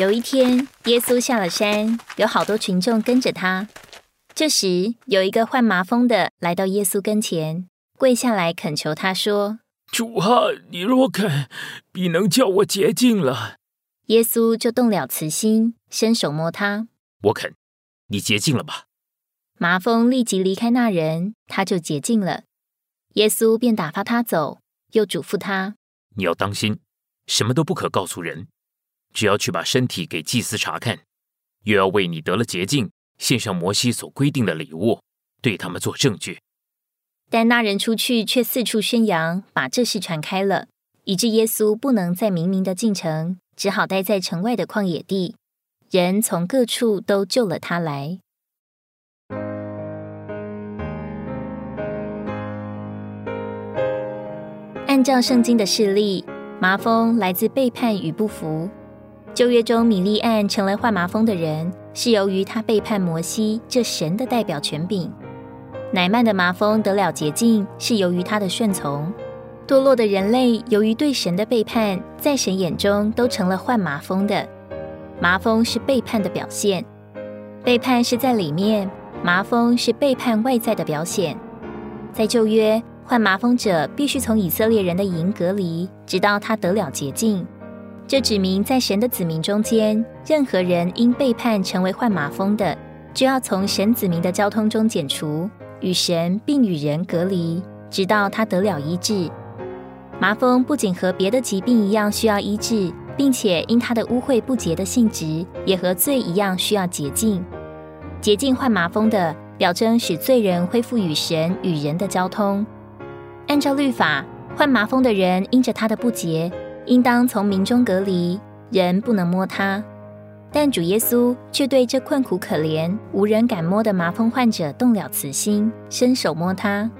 有一天，耶稣下了山，有好多群众跟着他。这时，有一个患麻风的来到耶稣跟前，跪下来恳求他说：“主啊，你若肯，必能叫我洁净了。”耶稣就动了慈心，伸手摸他：“我肯，你洁净了吧。”麻风立即离开那人，他就洁净了。耶稣便打发他走，又嘱咐他：“你要当心，什么都不可告诉人，只要去把身体给祭司查看，又要为你得了洁净。”献上摩西所规定的礼物，对他们做证据。但那人出去，却四处宣扬，把这事传开了，以致耶稣不能再明明的进城，只好待在城外的旷野地。人从各处都救了他来。按照圣经的事例，麻风来自背叛与不服。旧约中，米利安成了患麻风的人。是由于他背叛摩西这神的代表权柄，乃曼的麻风得了洁净，是由于他的顺从。堕落的人类由于对神的背叛，在神眼中都成了患麻风的。麻风是背叛的表现，背叛是在里面，麻风是背叛外在的表现。在旧约，患麻风者必须从以色列人的营隔离，直到他得了洁净。这指明，在神的子民中间，任何人因背叛成为患麻风的，就要从神子民的交通中剪除，与神并与人隔离，直到他得了医治。麻风不仅和别的疾病一样需要医治，并且因他的污秽不洁的性质，也和罪一样需要洁净。洁净患麻风的，表征使罪人恢复与神与人的交通。按照律法，患麻风的人因着他的不洁。应当从民中隔离，人不能摸他。但主耶稣却对这困苦可怜、无人敢摸的麻风患者动了慈心，伸手摸他，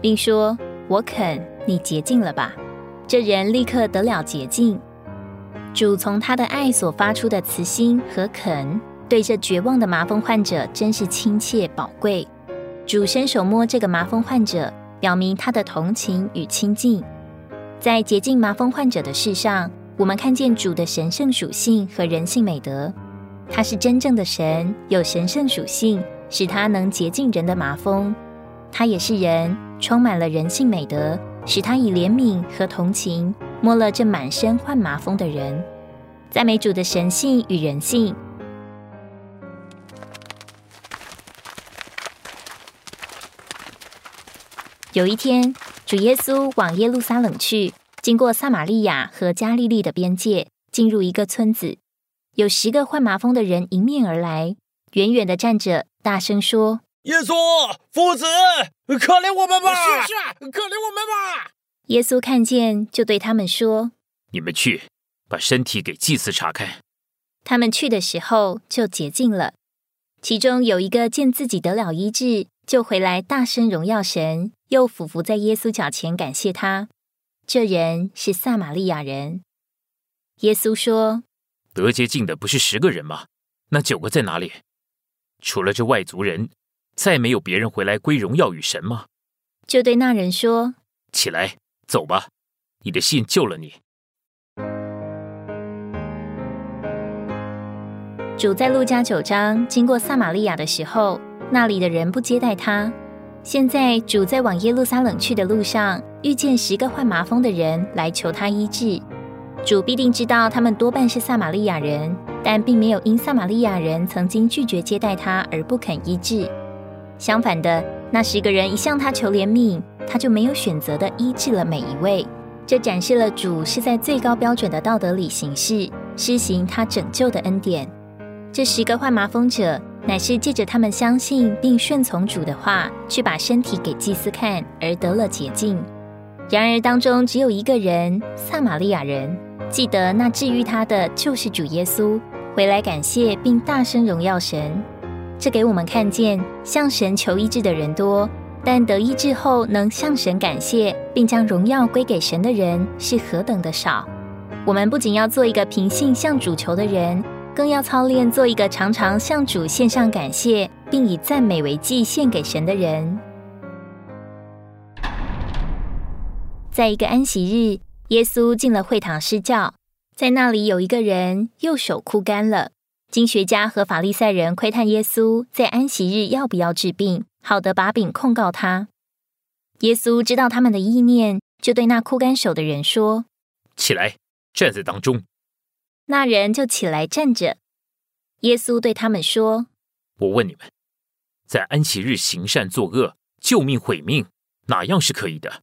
并说：“我肯，你洁净了吧。”这人立刻得了洁净。主从他的爱所发出的慈心和肯，对这绝望的麻风患者真是亲切宝贵。主伸手摸这个麻风患者，表明他的同情与亲近。在洁净麻风患者的事上，我们看见主的神圣属性和人性美德。他是真正的神，有神圣属性，使他能洁净人的麻风。他也是人，充满了人性美德，使他以怜悯和同情摸了这满身患麻风的人。赞美主的神性与人性。有一天。主耶稣往耶路撒冷去，经过撒玛利亚和加利利的边界，进入一个村子。有十个患麻风的人迎面而来，远远的站着，大声说：“耶稣，父子，可怜我们吧！是是，可怜我们吧！”耶稣看见，就对他们说：“你们去，把身体给祭司查看。”他们去的时候，就洁净了。其中有一个见自己得了医治，就回来大声荣耀神。又俯伏在耶稣脚前感谢他。这人是撒玛利亚人。耶稣说：“得洁净的不是十个人吗？那九个在哪里？除了这外族人，再没有别人回来归荣耀与神吗？”就对那人说：“起来，走吧，你的信救了你。”主在路加九章经过撒玛利亚的时候，那里的人不接待他。现在主在往耶路撒冷去的路上，遇见十个患麻风的人来求他医治。主必定知道他们多半是撒玛利亚人，但并没有因撒玛利亚人曾经拒绝接待他而不肯医治。相反的，那十个人一向他求怜悯，他就没有选择的医治了每一位。这展示了主是在最高标准的道德里行事，施行他拯救的恩典。这十个患麻风者。乃是借着他们相信并顺从主的话，去把身体给祭司看，而得了洁净。然而当中只有一个人，撒玛利亚人，记得那治愈他的就是主耶稣，回来感谢并大声荣耀神。这给我们看见，向神求医治的人多，但得医治后能向神感谢并将荣耀归给神的人是何等的少。我们不仅要做一个平信向主求的人。更要操练做一个常常向主献上感谢，并以赞美为祭献给神的人。在一个安息日，耶稣进了会堂施教，在那里有一个人右手枯干了。经学家和法利赛人窥探耶稣在安息日要不要治病，好的把柄控告他。耶稣知道他们的意念，就对那枯干手的人说：“起来，站在当中。”那人就起来站着。耶稣对他们说：“我问你们，在安息日行善作恶、救命毁命，哪样是可以的？”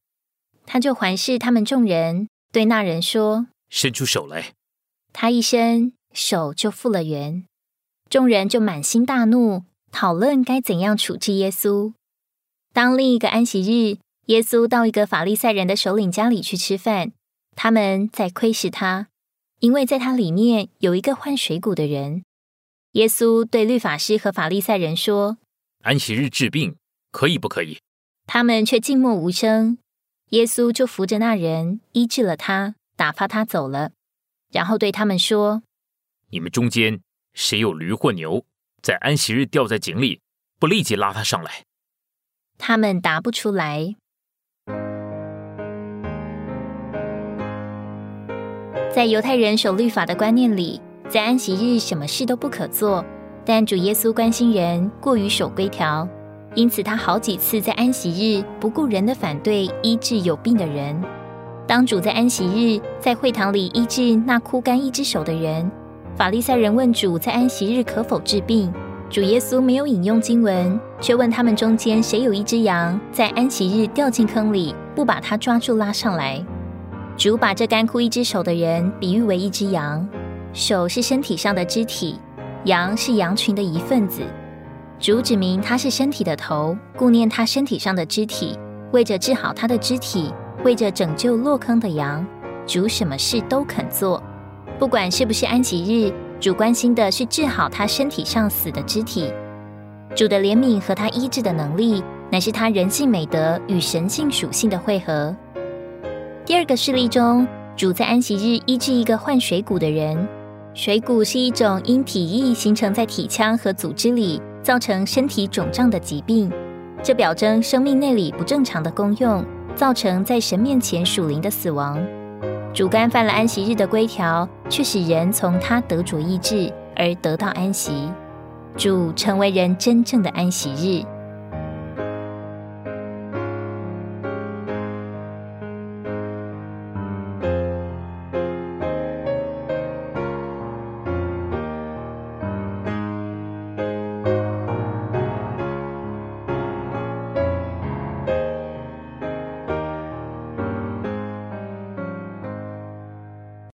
他就环视他们众人，对那人说：“伸出手来。”他一伸手就复了原。众人就满心大怒，讨论该怎样处置耶稣。当另一个安息日，耶稣到一个法利赛人的首领家里去吃饭，他们在窥视他，因为在他里面有一个换水谷的人。耶稣对律法师和法利赛人说：“安息日治病可以不可以？”他们却静默无声。耶稣就扶着那人医治了他，打发他走了，然后对他们说：“你们中间谁有驴或牛，在安息日掉在井里，不立即拉他上来？”他们答不出来。在犹太人守律法的观念里，在安息日什么事都不可做。但主耶稣关心人，过于守规条。因此，他好几次在安息日不顾人的反对医治有病的人。当主在安息日在会堂里医治那枯干一只手的人，法利赛人问主在安息日可否治病。主耶稣没有引用经文，却问他们中间谁有一只羊在安息日掉进坑里，不把它抓住拉上来。主把这干枯一只手的人比喻为一只羊，手是身体上的肢体，羊是羊群的一份子。主指明他是身体的头，顾念他身体上的肢体，为着治好他的肢体，为着拯救落坑的羊，主什么事都肯做。不管是不是安息日，主关心的是治好他身体上死的肢体。主的怜悯和他医治的能力，乃是他人性美德与神性属性的汇合。第二个事例中，主在安息日医治一个患水谷的人。水谷是一种因体液形成在体腔和组织里。造成身体肿胀的疾病，这表征生命内里不正常的功用，造成在神面前属灵的死亡。主干犯了安息日的规条，却使人从他得主意志而得到安息。主成为人真正的安息日。